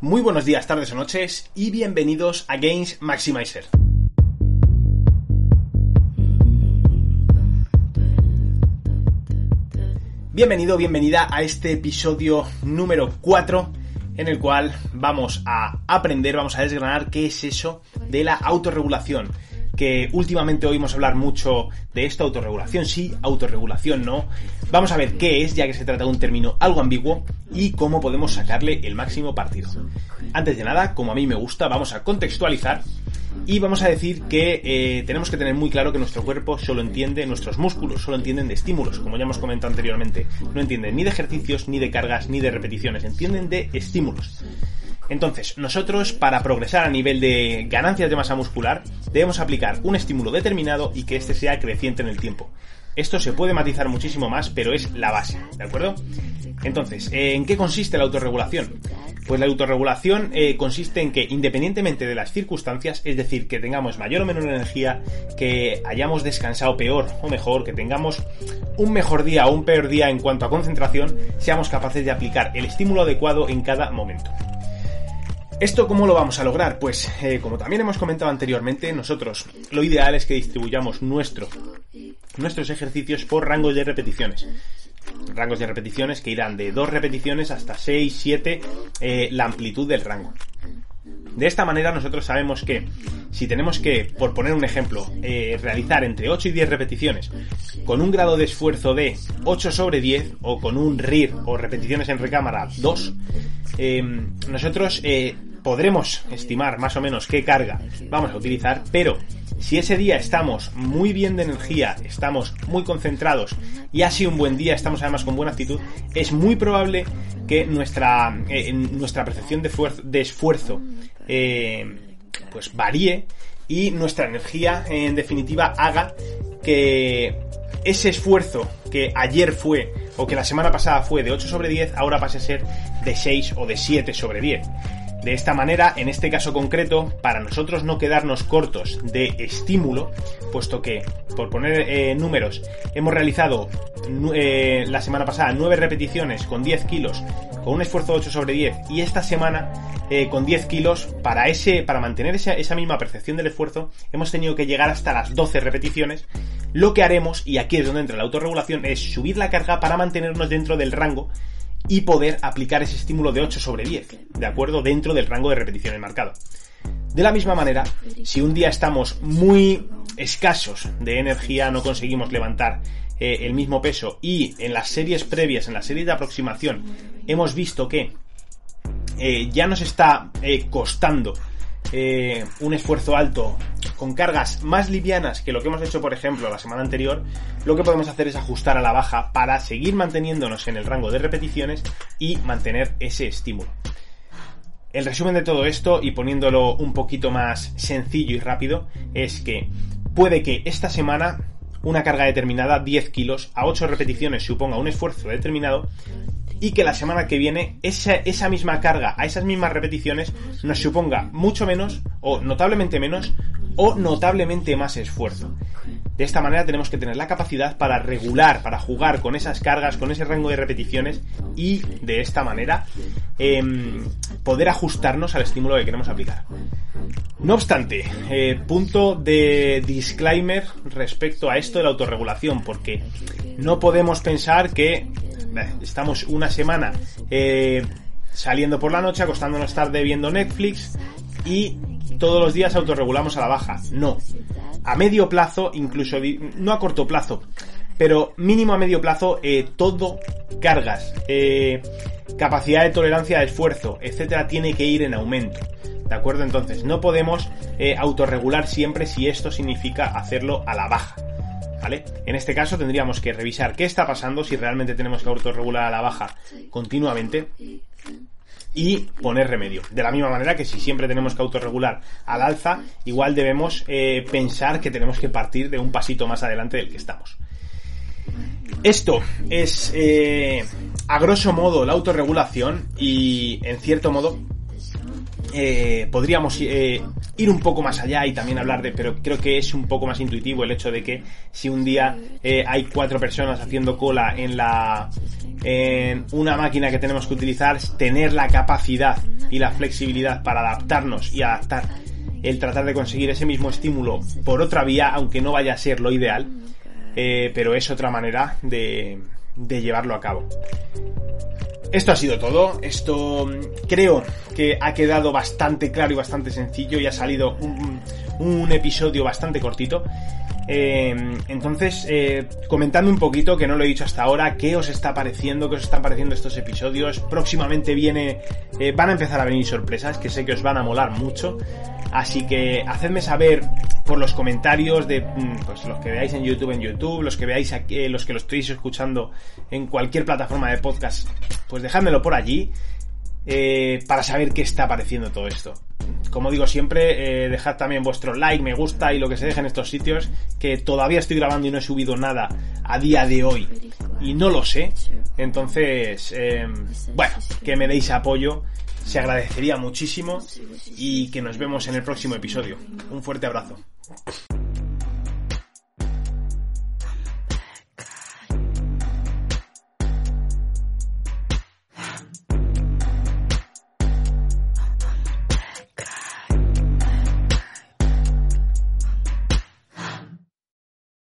Muy buenos días, tardes o noches y bienvenidos a Games Maximizer. Bienvenido, bienvenida a este episodio número 4 en el cual vamos a aprender, vamos a desgranar qué es eso de la autorregulación que últimamente oímos hablar mucho de esto, autorregulación sí, autorregulación no. Vamos a ver qué es, ya que se trata de un término algo ambiguo, y cómo podemos sacarle el máximo partido. Antes de nada, como a mí me gusta, vamos a contextualizar y vamos a decir que eh, tenemos que tener muy claro que nuestro cuerpo solo entiende, nuestros músculos solo entienden de estímulos, como ya hemos comentado anteriormente. No entienden ni de ejercicios, ni de cargas, ni de repeticiones, entienden de estímulos. Entonces, nosotros para progresar a nivel de ganancias de masa muscular debemos aplicar un estímulo determinado y que éste sea creciente en el tiempo. Esto se puede matizar muchísimo más, pero es la base, ¿de acuerdo? Entonces, ¿en qué consiste la autorregulación? Pues la autorregulación eh, consiste en que independientemente de las circunstancias, es decir, que tengamos mayor o menor energía, que hayamos descansado peor o mejor, que tengamos un mejor día o un peor día en cuanto a concentración, seamos capaces de aplicar el estímulo adecuado en cada momento. ¿Esto cómo lo vamos a lograr? Pues eh, como también hemos comentado anteriormente, nosotros lo ideal es que distribuyamos nuestro, nuestros ejercicios por rangos de repeticiones. Rangos de repeticiones que irán de 2 repeticiones hasta 6, 7, eh, la amplitud del rango. De esta manera nosotros sabemos que si tenemos que, por poner un ejemplo, eh, realizar entre 8 y 10 repeticiones con un grado de esfuerzo de 8 sobre 10 o con un RIR o repeticiones en recámara 2, nosotros podremos estimar más o menos qué carga vamos a utilizar, pero si ese día estamos muy bien de energía, estamos muy concentrados y ha sido un buen día, estamos además con buena actitud, es muy probable que nuestra, eh, nuestra percepción de, esfuerzo eh, pues varíe y nuestra energía en definitiva haga que ese esfuerzo que ayer fue o que la semana pasada fue de 8 sobre 10 ahora pase a ser de 6 o de 7 sobre 10. De esta manera, en este caso concreto, para nosotros no quedarnos cortos de estímulo, puesto que, por poner eh, números, hemos realizado eh, la semana pasada 9 repeticiones con 10 kilos, con un esfuerzo de 8 sobre 10, y esta semana eh, con 10 kilos, para, ese, para mantener esa, esa misma percepción del esfuerzo, hemos tenido que llegar hasta las 12 repeticiones, lo que haremos, y aquí es donde entra la autorregulación, es subir la carga para mantenernos dentro del rango y poder aplicar ese estímulo de 8 sobre 10, ¿de acuerdo? Dentro del rango de repeticiones marcado. De la misma manera, si un día estamos muy escasos de energía, no conseguimos levantar eh, el mismo peso y en las series previas, en las series de aproximación, hemos visto que eh, ya nos está eh, costando eh, un esfuerzo alto con cargas más livianas que lo que hemos hecho, por ejemplo, la semana anterior, lo que podemos hacer es ajustar a la baja para seguir manteniéndonos en el rango de repeticiones y mantener ese estímulo. El resumen de todo esto, y poniéndolo un poquito más sencillo y rápido, es que puede que esta semana una carga determinada, 10 kilos, a 8 repeticiones suponga un esfuerzo determinado, y que la semana que viene esa, esa misma carga a esas mismas repeticiones nos suponga mucho menos o notablemente menos o notablemente más esfuerzo. De esta manera tenemos que tener la capacidad para regular, para jugar con esas cargas, con ese rango de repeticiones y de esta manera em, poder ajustarnos al estímulo que queremos aplicar. No obstante, eh, punto de disclaimer respecto a esto de la autorregulación, porque no podemos pensar que estamos una semana eh, saliendo por la noche, acostándonos tarde viendo Netflix y todos los días autorregulamos a la baja. No. A medio plazo, incluso, no a corto plazo, pero mínimo a medio plazo, eh, todo cargas, eh, capacidad de tolerancia de esfuerzo, etcétera, tiene que ir en aumento. ¿De acuerdo? Entonces, no podemos autorregular siempre si esto significa hacerlo a la baja. En este caso tendríamos que revisar qué está pasando, si realmente tenemos que autorregular a la baja continuamente. Y poner remedio. De la misma manera que si siempre tenemos que autorregular al alza, igual debemos eh, pensar que tenemos que partir de un pasito más adelante del que estamos. Esto es, eh, a grosso modo, la autorregulación y, en cierto modo, eh, podríamos eh, ir un poco más allá y también hablar de, pero creo que es un poco más intuitivo el hecho de que si un día eh, hay cuatro personas haciendo cola en la en una máquina que tenemos que utilizar, tener la capacidad y la flexibilidad para adaptarnos y adaptar el tratar de conseguir ese mismo estímulo por otra vía, aunque no vaya a ser lo ideal, pero es otra manera de, de llevarlo a cabo. Esto ha sido todo. Esto mm, creo que ha quedado bastante claro y bastante sencillo y ha salido un, episodio bastante cortito. Eh, entonces, eh, comentando un poquito, que no lo he dicho hasta ahora, qué os está pareciendo, qué os están pareciendo estos episodios. Próximamente viene, eh, van a empezar a venir sorpresas que sé que os van a molar mucho. Así que hacedme saber por los comentarios de mm, pues, los que veáis en YouTube en YouTube, los que veáis aquí, los que lo estéis escuchando en cualquier plataforma de podcast, pues dejádmelo por allí eh, para saber qué está pareciendo todo esto. Como digo siempre, eh, dejad también vuestro like, me gusta y lo que se deje en estos sitios, que todavía estoy grabando y no he subido nada a día de hoy y no lo sé. Entonces, eh, bueno, que me deis apoyo se agradecería muchísimo y que nos vemos en el próximo episodio. Un fuerte abrazo.